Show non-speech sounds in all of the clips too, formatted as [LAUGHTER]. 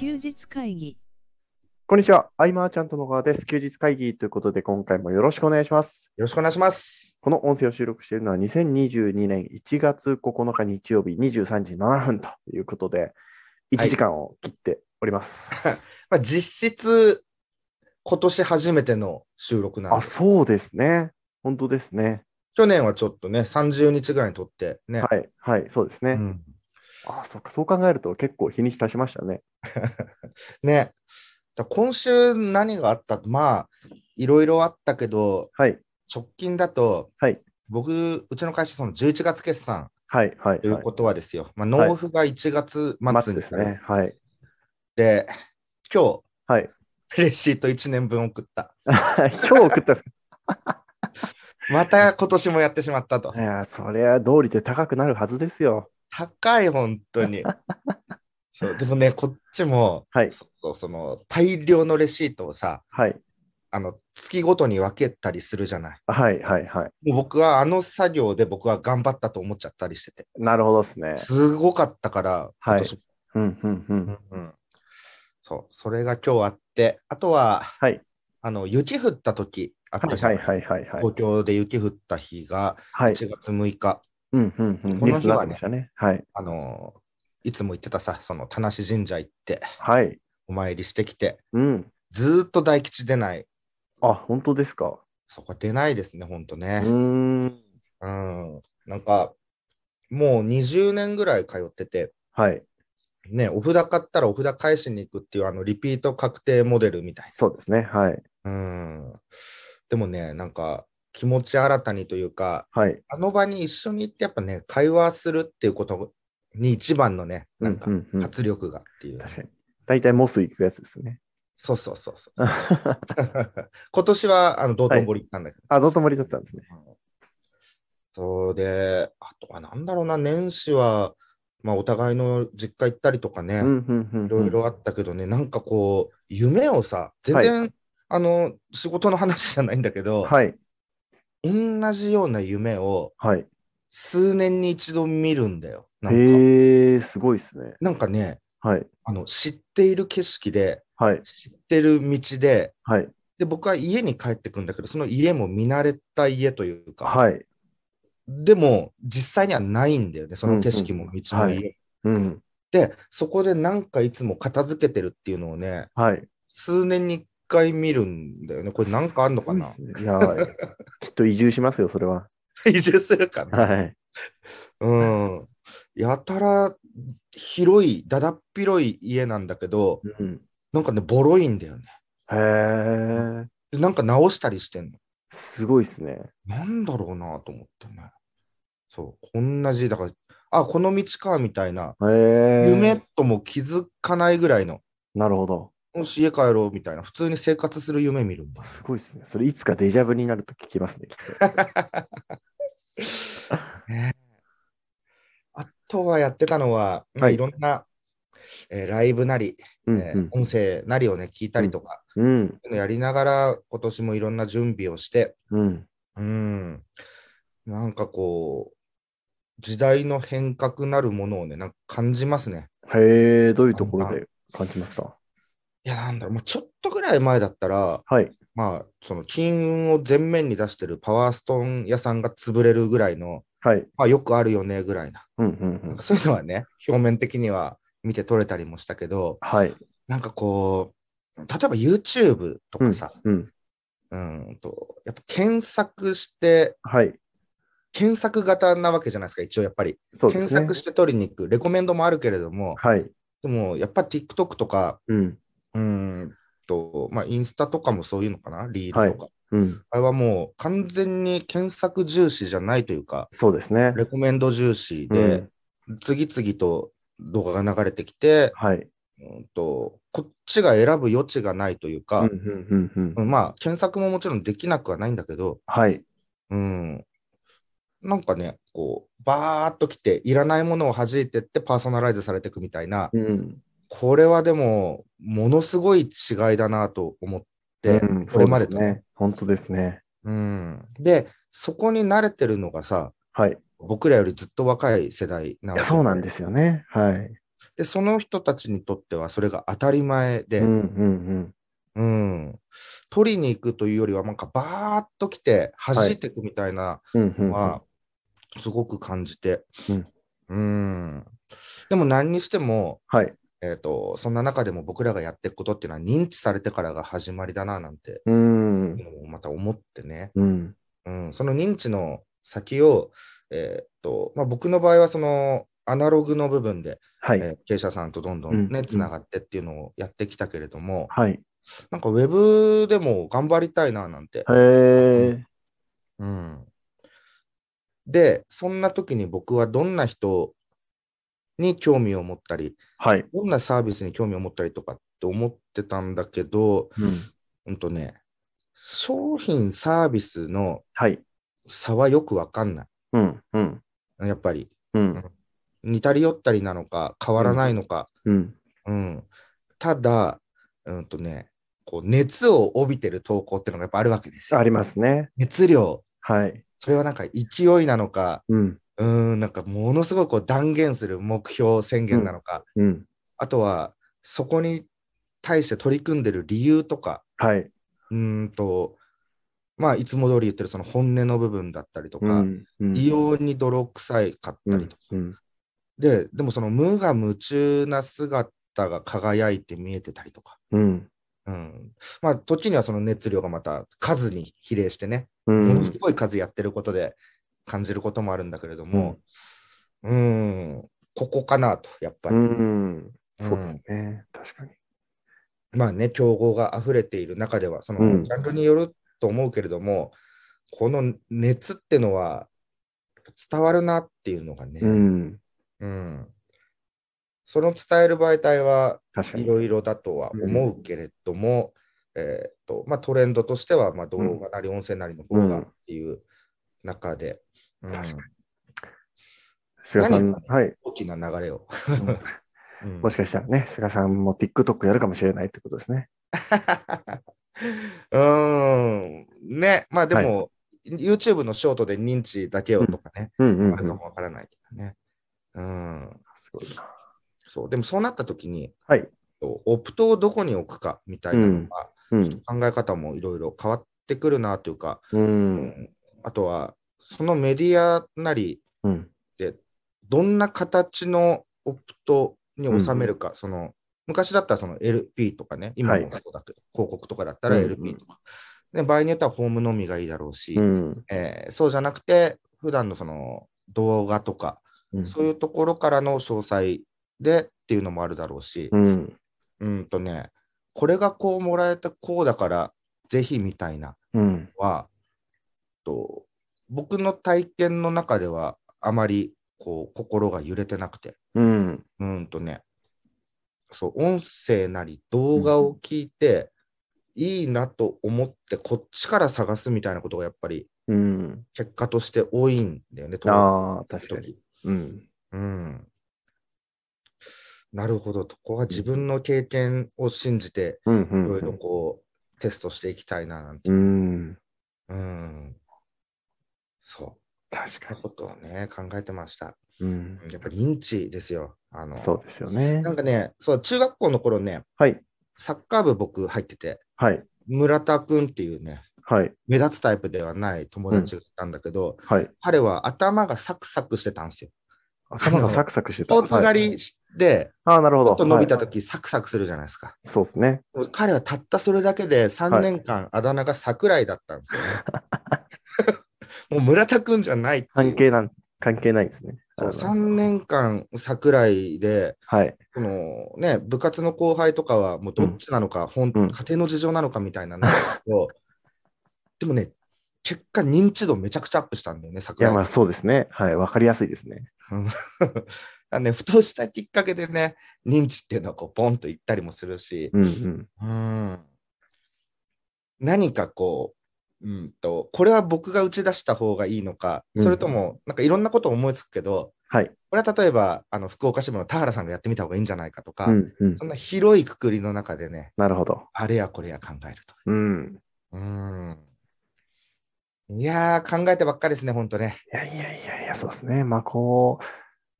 休日会議こんにちは。アイマーちゃんと野川です。休日会議ということで、今回もよろしくお願いします。よろしくお願いします。この音声を収録しているのは2022年1月9日日曜日23時7分ということで、1時間を切っております。[LAUGHS] まあ、実質、今年初めての収録なんあ、です。そうですね。本当ですね。去年はちょっとね、30日ぐらいに撮ってね。はい、はい、そうですね。うんあ、そっか、そう考えると結構日にち経ちましたね。[LAUGHS] ね。だ今週何があった？まあ、いろいろあったけど、はい、直近だと、はい僕、うちの会社、その11月決算はい、はい。ということはですよ。まあ、はい納付が1月末ですね。はい。で、今はい。日、レシート1年分送った。[LAUGHS] 今日送ったんです [LAUGHS] また今年もやってしまったとか。い。や、そりゃ道理で高くなるはずですよ。高い、本当に。[LAUGHS] そう、でもね、こっちも、はい、そうそうその大量のレシートをさ、はい、あの月ごとに分けたりするじゃない。はい、はい、はい。もう僕はあの作業で僕は頑張ったと思っちゃったりしてて、なるほどですね。すごかったから、はい今年うん、うん、うん。うんうんそう、それが今日あって、あとは、はい。あの雪降った時あったじゃん。はいはいはいはい。東京で雪降った日がはい。1月6日、うんうんうん。この日はね。はい。あのいつも言ってたさ、その田無神社行って、はい。お参りしてきて、うん。ずーっと大吉出ない。あ、本当ですか？そこ出ないですね、ほんとうね。ーん。うん。なんか、もう20年ぐらい通ってて、はい。ね、お札買ったらお札返しに行くっていうあのリピート確定モデルみたいそうですね。はい。な。うん。でもね、なんか気持ち新たにというか、はい。あの場に一緒に行ってやっぱね、会話するっていうことに一番のね、なんかうんうんうん活力がっていう。確かに。大体モス行くやつですね。そうそうそうそう。[LAUGHS] 今年はあの道頓堀行ったんだけど。あ、道頓堀だったんですね。そうで、あとはなんだろうな、年始は、まあ、お互いの実家行ったりとかね、うんうんうんうん。いろいろあったけどね、なんかこう、夢をさ、全然、あの、仕事の話じゃないんだけど、はい。同じような夢をはい。数年に一度見るんだよ。なんかへえ、すごいですね。なんかね、はい。あの、知っている景色で、はい。知ってる道で、はい。で、僕は家に帰ってくんだけど、その家も見慣れた家というか、はい。でも、実際にはないんだよね、その景色もうん道も家も。うん。で、そこでなんかいつも片付けてるっていうのをね、はい。数年に一回見るんだよね。これなんかあんのかな？ねいや、きっと移住しますよ、それは。[LAUGHS] 移住するかな、はい。うん。やたら広い、だだっ広い家なんだけど、うん。なんかね、ボロいんだよね。へえ、でなんか直したりしてんの。すごいですね。なんだろうなと思ってね。そう、同じ、だから、あ、この道か、みたいな。夢とも気づかないぐらいの、なるほど。もし家帰ろうみたいな、普通に生活する夢見るんだ。すごいですね。それいつかデジャブになると聞きますね、きっ [LAUGHS] ねあとはやってたのは、まあ、はいいろんな、えーライブなり、と。うんえー音声なりをね、聞いたりとか、うん。やりながら、今年もいろんな準備をして、うん。うん、なんかこう、時代の変革なるものをね、なんか感じますね。へえ、どういうところで感じますか？いや、なんだろう、まあ、ちょっとぐらい前だったら、はい。まあ、その金運を前面に出してるパワーストーン屋さんが潰れるぐらいの、はい。まあ、よくあるよねぐらいな。うんうんうん。そういうのはね、表面的には見て取れたりもしたけど、はい。なんかこう、例えば YouTube とうんかさ、うん。うん、とやっぱ検索して、はい。検索型なわけじゃないですか、一応やっぱり。そうですね。検索して取りに行く、レコメンドもあるけれども、はい。でもやっぱ TikTok とか、うん。うんと、まあ、インスタとかもそういうのかな、リールとか。うん。あれはもう完全に検索重視じゃないというか、そうですね。レコメンド重視で、次々と動画が流れてきて、はい。うんと、こっちが選ぶ余地がないというか、うんうんうんうんうんまあ、検索ももちろんできなくはないんだけど、はい。うん、なんかね、こう、バーっと来て、いらないものを弾いてってパーソナライズされていくみたいな、うん。これはでも、ものすごい違いだなと思って、うんこれまでとそうすね。本当ですね。うん。で、そこに慣れてるのがさ、はい。僕らよりずっと若い世代ないわや、けそうなんですよね。はい。で、その人たちにとってはそれが当たり前で、うんうんうん、取りに行くというよりは、なんかバーっと来て、弾いていくみたいなのは、すごく感じて、うんうんでも何にしても、はい。えーと、そんな中でも僕らがやっていくことっていうのは認知されてからが始まりだななんて、うん。また思ってね、うん。うん、その認知の先を、えーとまあ、僕の場合はそのアナログの部分で、はい。えー経営者さんとどんどうんんね、つながってっていうのをやってきたけれども、はい。なんかウェブでも頑張りたいななんて。へえ。うん、で、そんな時に僕はどんな人に興味を持ったり、はい。どんなサービスに興味を持ったりとかって思ってたんだけど、うん。うんとね、商品サービスのはい。差はよくわかんない。うん。うん。やっぱり。うん。似たり寄ったりなのか、変わらないのか。うん。うん。ただ、うんとね、こう熱を帯びてる投稿っていうのがやっぱあるわけですよ。ありますね。熱量。はい。それはなんか勢いなのか、うん。うーん、なんかものすごいこう断言する目標宣言なのか、うん。あとはそこに対して取り組んでる理由とか、はい。うーんと、まあ、いつも通り言ってるその本音の部分だったりとか、異様に泥臭いかったりとか、うん。で、でもその無我夢中な姿が輝いて見えてたりとか、うん。うん、まあ、時にはその熱量がまた数に比例してね、うものんす。ごい数やってることで感じることもあるんだけれども、うん、ここかなと、やっぱうり。ん。そうですね。確かに。まあね、競合が溢れている中では、そのうんジャンルによると思うけれども、この熱ってのは伝わるなっていうのがね、うん。うんその伝える媒体は。いろいろだとは思うけれども、えーっとまあ、トレンドとしてはまあ動画なり音声なりの方がっていう中で、うん確か菅さん、はい。大きな流れを。うん [LAUGHS] もしかしたらね、菅さんも TikTok やるかもしれないってことですね。[LAUGHS] うーん。ね、まあでも、YouTube のショートで認知だけをとかね、あるかうん。もわからないけどね。うん。すごいな。そう。でもそうなった時に、はい。オプトをどこに置くかみたいなのが、うん。考え方もいろいろ変わってくるなというか、う。うんあとは、そのメディアなりうん。で、どんな形のオプトに収めるか、その、昔だったらその LP とかね、今もそうだけど、広告とかだったらうん LP とか、で、場合によってはホームのみがいいだろうし、うん。えーそうじゃなくて、普段のその動画とか、うんそういうところからの詳細でっていうのもあるだろうし、うん。うんとね、これがこうもらえたこうだから、ぜひみたいなうん。は、と僕の体験の中ではあまりこう心が揺れてなくて、うん。うんとね、そう、音声なり動画を聞いて、いいなと思って、こっちから探すみたいなことがやっぱりうん。結果として多いんだよね、ああ、登録確かに。時うん。うん。なるほど、ここは自分の経験を信じて、うん。うん。いろいろこう、テストしていきたいななんて。うん。うん。そう。確かに。ことをね、考えてました。うん。やっぱ認知ですよ。あの、そうですよねな。んかね、そう、中学校の頃ね、はい。サッカー部僕入ってて、はい。村田くんっていうね、はい。目立つタイプではない友達がいたんだけど、はい。彼は頭がサクサクしてたんですよ。頭がサクサクしてた。スポーツ狩はいりして、ああ、なるほど。ちょっと伸びたはい時、サクサクするじゃないですか。そうですね。彼はたったそれだけで3年間あだ名が桜井だったんですよね。[LAUGHS] もう村田くんじゃない関係なん、関係ないですね。そうあの3年間桜井で、はい。このね、部活の後輩とかはもうどっちなのか、うん家庭の事情なのかみたいな [LAUGHS] のでもね、結果認知度めちゃくちゃアップしたんだよね、い桜井。や、まあそうですね。はい。わかりやすいですね。[LAUGHS] あのね、ふとしたきっかけでね、認知っていうのはこうポンといったりもするし、うんうん。うん何かこう、うんと、これは僕が打ち出した方がいいのか、うんそれとも、なんかいろんなことを思いつくけど、はい。これは例えば、あの福岡支部の田原さんがやってみた方がいいんじゃないかとか、うんうんそ。んな広いくくりの中でね、なるほど。あれやこれや考えると。うん。うん。いやー、考えてばっかりですね、ほんとね。いやいやいやいや、そうですね。まあこ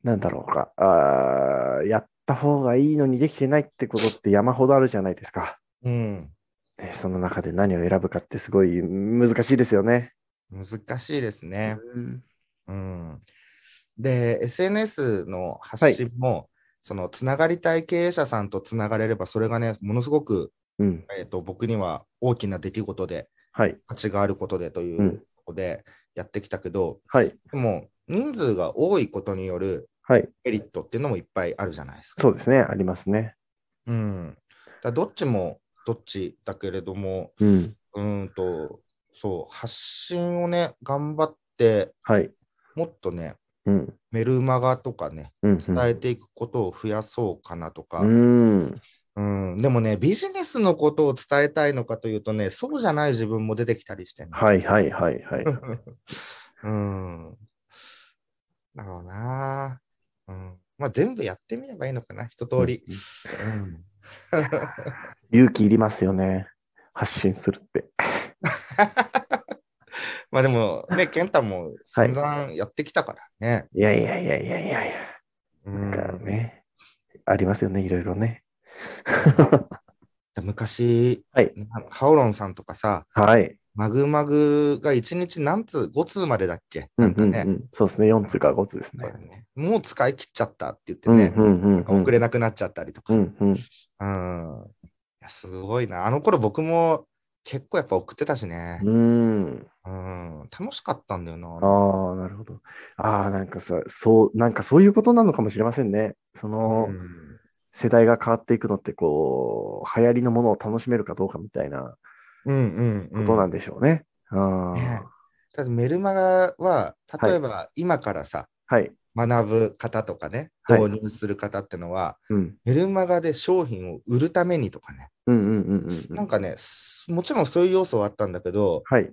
う、なんだろうか、あーやった方がいいのにできてないってことって山ほどあるじゃないですか。うん。ねその中で何を選ぶかってすごい難しいですよね。難しいですね。うんうん。で、SNS の発信も、そのつながりたい経営者さんとつながれれば、それがね、ものすごく、うん。えー、と僕には大きな出来事で、はい。価値があることでといううんことでやってきたけど、はい。でも人数が多いことによるはい。メリットっていうのもいっぱいあるじゃないですか。そうですね。ありますね。うん、だどっちもどっちだけれども、うん。うーんと、そう、発信をね、頑張って、はい。もっとね、うん。メルマガとかね、うん。伝えていくことを増やそうかなとか、うん。うん、でもね、ビジネスのことを伝えたいのかというとね、そうじゃない自分も出てきたりしてね。はいはいはいはい。[LAUGHS] うん。だろうな。うん。まあ、全部やってみればいいのかな、一通り。うん。[LAUGHS] 勇気いりますよね。発信するって。[LAUGHS] まあでもね、健太も散々やってきたからね。いやいやいやいやいやいや。かね、ありますよね、いろいろね。[LAUGHS] 昔、はいハオロンさんとかさ、はい。マグマグが1日何通、5通までだっけ？うなんんかね、うんうん、そうですね、4つか5つですね。ねもう使い切っちゃったって言ってうんね、うんうんうん。遅れなくなっちゃったりとか。うんうん。うん。いや、すごいな。あの頃僕も結構やっぱ送ってたしね。うん。うん。楽しかったんだよな。ああ、なるほど。ああ、なんかさ、そう、なんかそういうことなのかもしれませんね。その、うん世代が変わっていくのって、こう、流行りのものを楽しめるかどうかみたいなうんうんうん。ことなんでしょうね。ああ、ねただメルマガは、例えば今からさ、はい。学ぶ方とかね、はい導入する方ってのは、うん。メルマガで商品を売るためにとかね。なんかね、すもちろんそういう要素はあったんだけど、はい。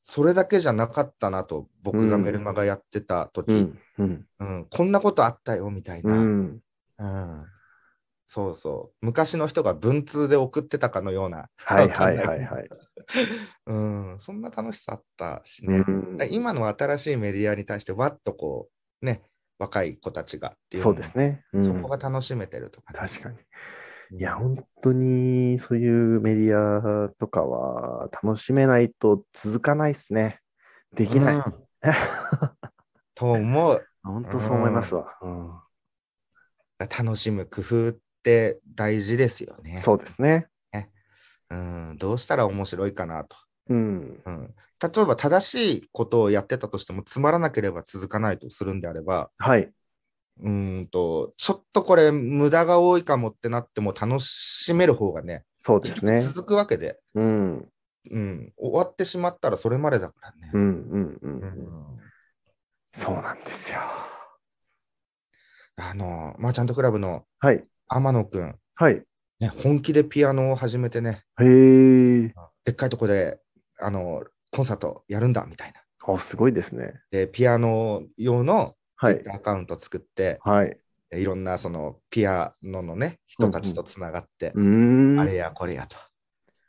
それだけじゃなかったなと、僕がメルマガやってた時、うん。うん。うんこんなことあったよみたいな、うん。うんそうそう、昔の人が文通で送ってたかのような、はいはいはいはい。[LAUGHS] うん、そんな楽しさあったしうね。ん、今の新しいメディアに対して、わっとこう、ね、若い子たちがっていうそうですね。うんそこが楽しめてるとかね、確かに。いや、本当にそういうメディアとかは楽しめないと続かないですね。できない。うんと思う。[LAUGHS] 本当そう思いますわ。うん楽しむ工夫って大事ですよね。そうですね。うん、どうしたら面白いかなと。うん。うん、例えば正しいことをやってたとしてもつまらなければ続かないとするんであれば、はい。うーんと、ちょっとこれ無駄が多いかもってなっても楽しめる方がね、そうですね。続くわけで、うん。うん、終わってしまったらそれまでだからね。うんうんうん。うんそうなんですよ。あの、マーチャントクラブのはい。天野くん、はい。ね、本気でピアノを始めてね、へえ。でっかいとこで、あの、コンサートやるんだみたいな。あ、すごいですね。で、ピアノ用のツはいイッターアカウント作って、はい。い、ろんなそのピアノのね、人たちとつながって、うーん。あれやこれやと。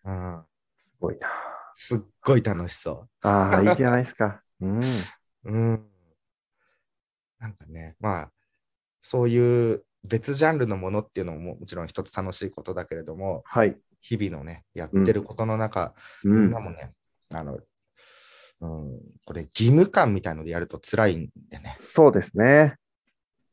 うん、すごいな。すっごい楽しそああ、いいじゃないですか。うん。う。[LAUGHS] うん。なんかね、まあ、そういう別ジャンルのものっていうのももちろん一つ楽しいことだけれども、はい。日々のね、やってることの中、うんみんな。もね、あの、うん、これ義務感みたいのでやると辛いんでね。そうですね。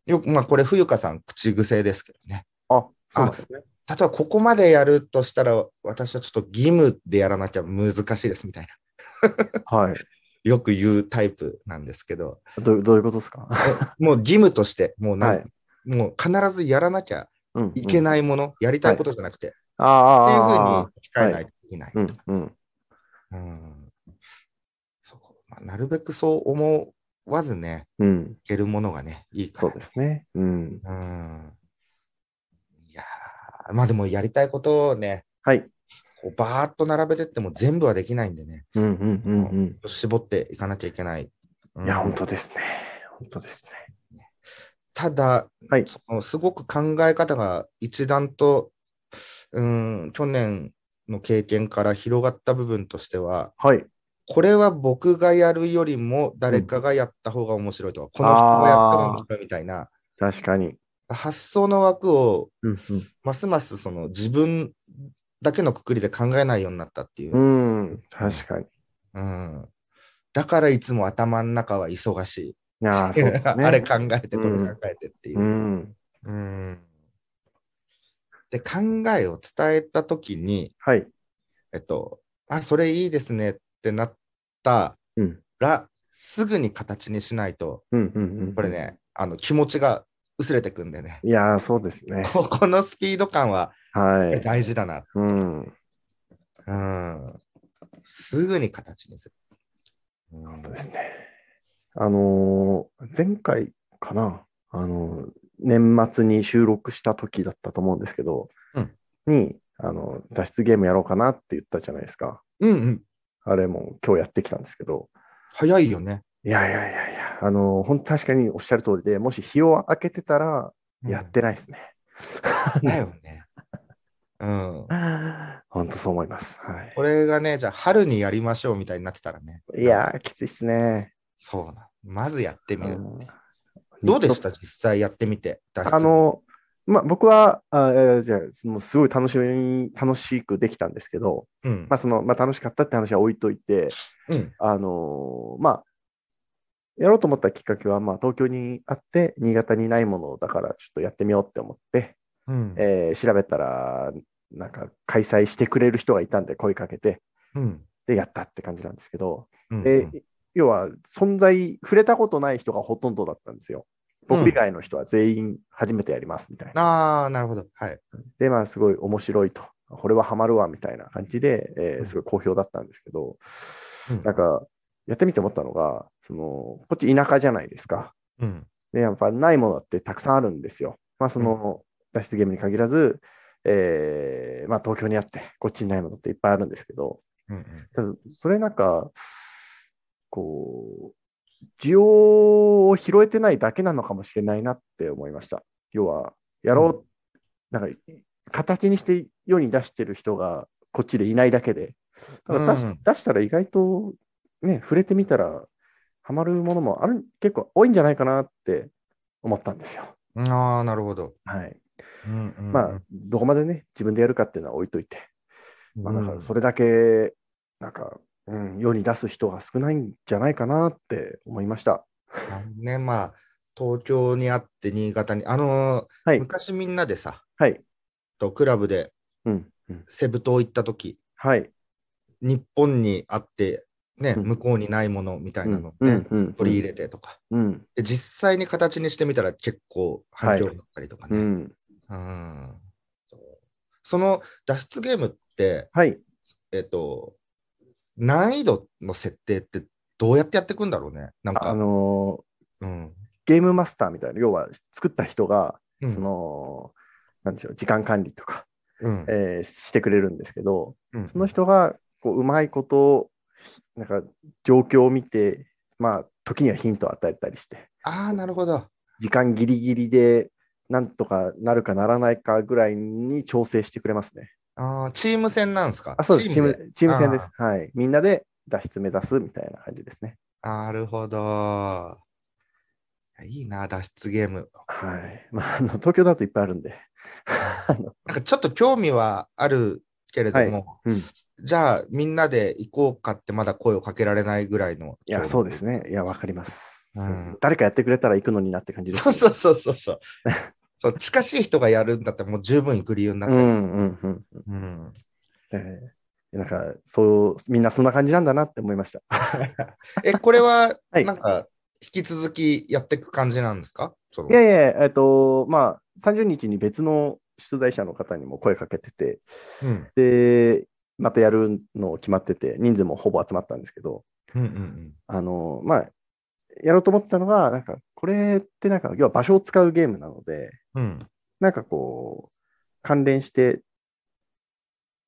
よく、まあこれ冬香さん口癖ですけどね。あ、そうですね。例えばここまでやるとしたら、私はちょっと義務でやらなきゃ難しいですみたいな。はい。[LAUGHS] よく言うタイプなんですけど、どうどういうことですか？もう義務として、もうなん、はいもう必ずやらなきゃうん。いけい。ないもの、やりたいことじゃなくて、ああ、っていうふうに控えないといけない。うん。うん。うんそうまあなるべくそう思わずね、うん。いけるものがね、いいから。そうですね。うん。うん。いやーまあでもやりたいことをね、はい。こうバーッと並べてっても全部はできないんでね、うんうんうん絞っていかなきゃいけない。う。うんいや、本当ですね。本当ですね。ただ、はいそのすごく考え方が一段と、うん、去年の経験から広がった部分としては、はい。これは僕がやるよりも誰かがやった方が面白いとか、この人がやった方が面白いみたいな、確かに。発想の枠をうんますますその自分だけのくくりで考えないようになったっていう。うん。うん、確かに。いうんだからいつも頭の中は忙しやー、い。[LAUGHS] そうですね。あれ考えて、これうん考えてっていうう。ん。うんで、考えを伝えたときに、はい。えっと、あ、それいいですねってなったうん。ら、すぐに形にしないと、うんうんうん。これ。ね、あの気持ちが薄れてくんでね。いやー、そうですね。ここのスピード感ははい。大事だな。うん。うん。すぐに形にする。本当ですね。あのー前回かな、あのー年末に収録した時だったと思うんですけど、うんに、あの、脱出ゲームやろうかなって言ったじゃないですか。うんうん。あれも今日やってきたんですけど、早いよね。いやいやいやいや、あのー、本当確かにおっしゃる通りで、もし日を明けてたら、やってないですね。だよね。うん。[LAUGHS] 本当そう思います。はい。これがね、じゃあ春にやりましょうみたいになってたらね。いやー、きついっすね。そうな。まずやってみる。うんどうでした？実際やってみて。あの、まあ、僕は、あえーじゃあ、もうすごい楽しみ、楽しくできたんですけど、うんまあ、その、まあ、楽しかったって話は置いといて、うんあのーまあ、やろうと思ったきっかけは、まあ、東京にあって、新潟にないものだから、ちょっとやってみようって思って、うんえー調べたら、なんか、開催してくれる人がいたんで、声かけて、うんで、やったって感じなんですけど、うんで、要は、存在、触れたことない人がほとんどだったんですよ。僕以外の人は全員初めてやりますみたいな。ああ、なるほど。はい。で、まあ、すごい面白いと。これはハマるわみたいな感じで、えーうんすごい好評だったんですけど、うんなんか、やってみて思ったのが、その、こっち田舎じゃないですか。うん。で、やっぱないものってたくさんあるんですよ。まあ、その、脱出ゲームに限らず、えーまあ、東京にあって、こっちにないものっていっぱいあるんですけど、うんただそれなんか、こう、需要を拾えてないだけなのかもしれないなって思いました。要は、やろう、なんか、形にして世に出してる人がこっちでいないだけで、だから出し,、うん出したら意外とね、触れてみたら、ハマるものもある、結構多いんじゃないかなって思ったんですよ。うん。ああ、なるほど。はい。うんうんまあ、どこまでね、自分でやるかっていうのは置いといて、まあ、だからそれ。れだけ、なんか、うん、世に出す人が少ないんじゃないかなって思いました。ね、まあ、東京にあって、新潟に、あのーはい。昔みんなでさ、はい。とクラブでうん。うん、セブ島行った時はい。日本にあって、ね、うん向こうにないものみたいなのをね、うん。うん。取り入れてとか、うん。で、実際に形にしてみたら結構反響があったりとかね。うん。その脱出ゲームって、はい。えっと、難易度の設定ってどうやってやっていくんだろうね。なんか、あのうん。ーゲームマスターみたいな、要は作った人が、うんその、なんでしょう、時間管理とか、うんえーしてくれるんですけど、うんその人が、こう、うまいこと、なんか、状況を見て、まあ、時にはヒントを与えたりして、ああ、なるほど。時間ギリギリで、なんとかなるかならないかぐらいに調整してくれますね。あーチーム戦なんですか？あ、そうです。チーム、チーム戦ですあ。はい。みんなで脱出目指すみたいな感じですね。なるほど。いいな、脱出ゲーム。はい。まあ、あの東京だといっぱいあるんで。[LAUGHS] なんかちょっと興味はあるけれども、うん。いじゃあみんなで行こうかってまだ声をかけられないぐらいの。や、そうですね。いや、わかります、うん誰かやってくれたら行くのになって感じです、そうそうそうそうそう。そう近しい人がやるんだったらもう十分行く理由になってる。うんうんうん。うんえーなんか、そう、みんなそんな感じなんだなって思いました。[LAUGHS] え、これは [LAUGHS] はいなんか引き続きやっていく感じなんですか？そのいやいや、えっと、まあ、30日に別の出題者の方にも声かけてて、うんで、またやるの決まってて、人数もほぼ集まったんですけど、うんうんあの、まあ、やろうと思ってたのが、なんか、これってなんか、要は場所を使うゲームなので、うんうんなんかこう、関連して、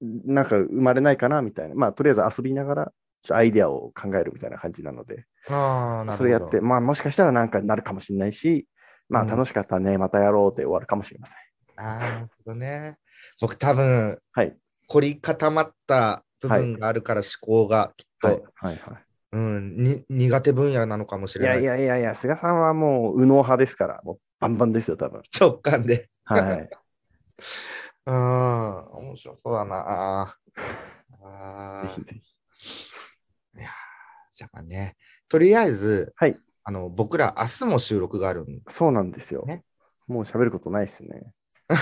なんか生まれないかなみたいな、まあ、とりあえず遊びながら、アイデアを考えるみたいな感じなので、ああ、な。それやって、まあ、もしかしたらなんかなるかもしれないし、まあ、うん楽しかったね、またやろうで終わるかもしれません。ああ、なるほどね。僕多分、はい。凝り固まった部分があるから思考がきっと、はいはいはい。うんに苦手分野なのかもしいやれない。いやいやいや、菅さんはもう右脳派ですから、もうバンバンですよ、多分。直感で。はい。[LAUGHS] うん、面白そうだな。あーぜひぜひ。じゃあね、とりあえず、はい。あの僕ら明日も収録があるんそうなんですよ。ねもう喋ることないですね。[LAUGHS]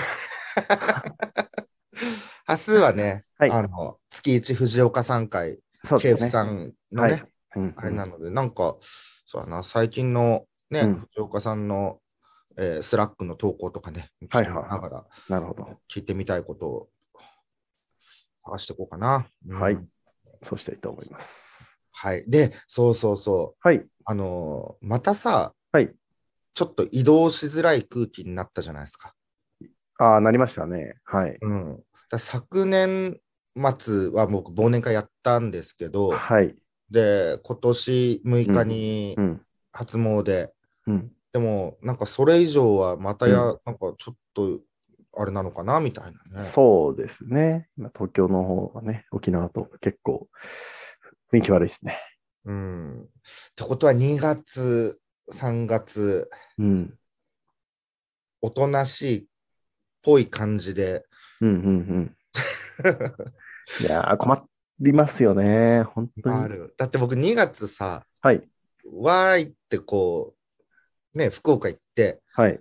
明日はね、はいあの月一藤岡さん会、ケープ。さんのはね、い。うんあれなので、なんか、そうだな、最近のね、うん藤岡さんの、えースラックの投稿とかね、はいはいながらなるほど。聞いてみたいことを探していこうかな。うんはい。そうしたいと思います。はい。で、そうそうそう。はい。あのーまたさ、はい。ちょっと移動しづらい空気になったじゃないですか。ああ、なりましたね。はい。うん。だ昨年末は僕、忘年会やったんですけど、はい。で、今年6日にうん。初詣、うん。でも、なんかそれ以上はまたや、うなんかちょっとあれなのかなみたいなね。そうですね。今、東京の方はね、沖縄と結構雰囲気悪いですね。うん。ってことは2月、3月、うん。おとなしいっぽい感じで、うんうんうん。[LAUGHS] いやー、困りますよね。本当に。ある。だって僕2月さ、はい。わーいってこう、ね、福岡行って、はい。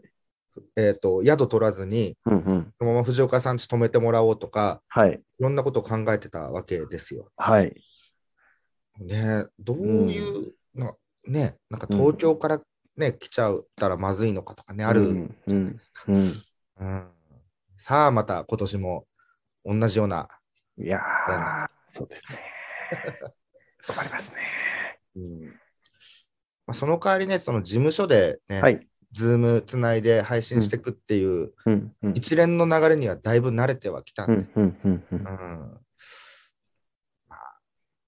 えっ、と、宿取らずに、うんうん。そのまま藤岡さん家泊めてもらおうとか、はい。いろんなことを考えてたわけですよ。はい。ね、どういう、なね、なんか東京からね、来ちゃったらまずいのかとかね、あるうんじゃないですか。うん。うんさあ、また今年も同じような、いやー、そうですね。[LAUGHS] 困りますね。うんまあ、その代わりね、その事務所でね、はい。ズームつないで配信していくっていう。一連の流れにはだいぶ慣れてはきたんで、まあ、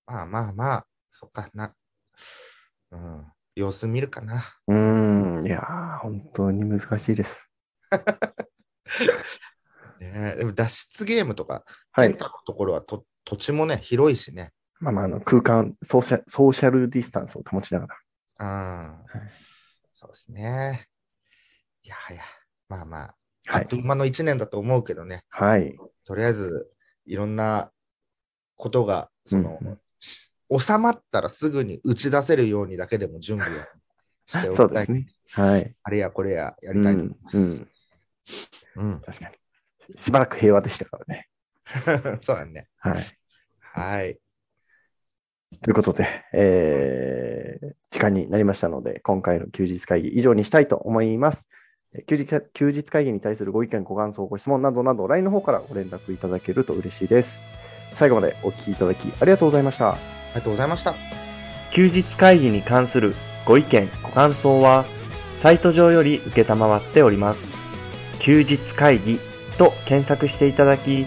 まあまあまあ、そっかな、うん、様子見るかな。うーん、いやー、本当に難しいです。ね、でも脱出ゲームとか、はいペン。タのところはと土地もね、広いしね。まあまあ、あの空間ソーシャ、ソーシャルディスタンスを保ちながうん、そうですね。いやはや、まあまあ、ら。はいあっと。いう間の1年だと思うけどね、はい。とりあえずいろんなことが、その、うんし収まったらすぐに打ち出せるようにだけでも準備をしておきたい。[LAUGHS] そうですね。はい。あれやこれややりたいと思います。うんうん確かに。しばらく平和でしたからね。[LAUGHS] そうだね。はい。はい。ということで、えー時間になりましたので、今回の休日会議以上にしたいと思います。えー休日休日会議に対するご意見、ご感想、ご質問などなど、LINE の方からご連絡いただけると嬉しいです。最後までお聞きいただきありがとうございました。ありがとうございました。休日会議に関するご意見、ご感想は、サイト上より受けたまわっております。休日会議と検索していただき、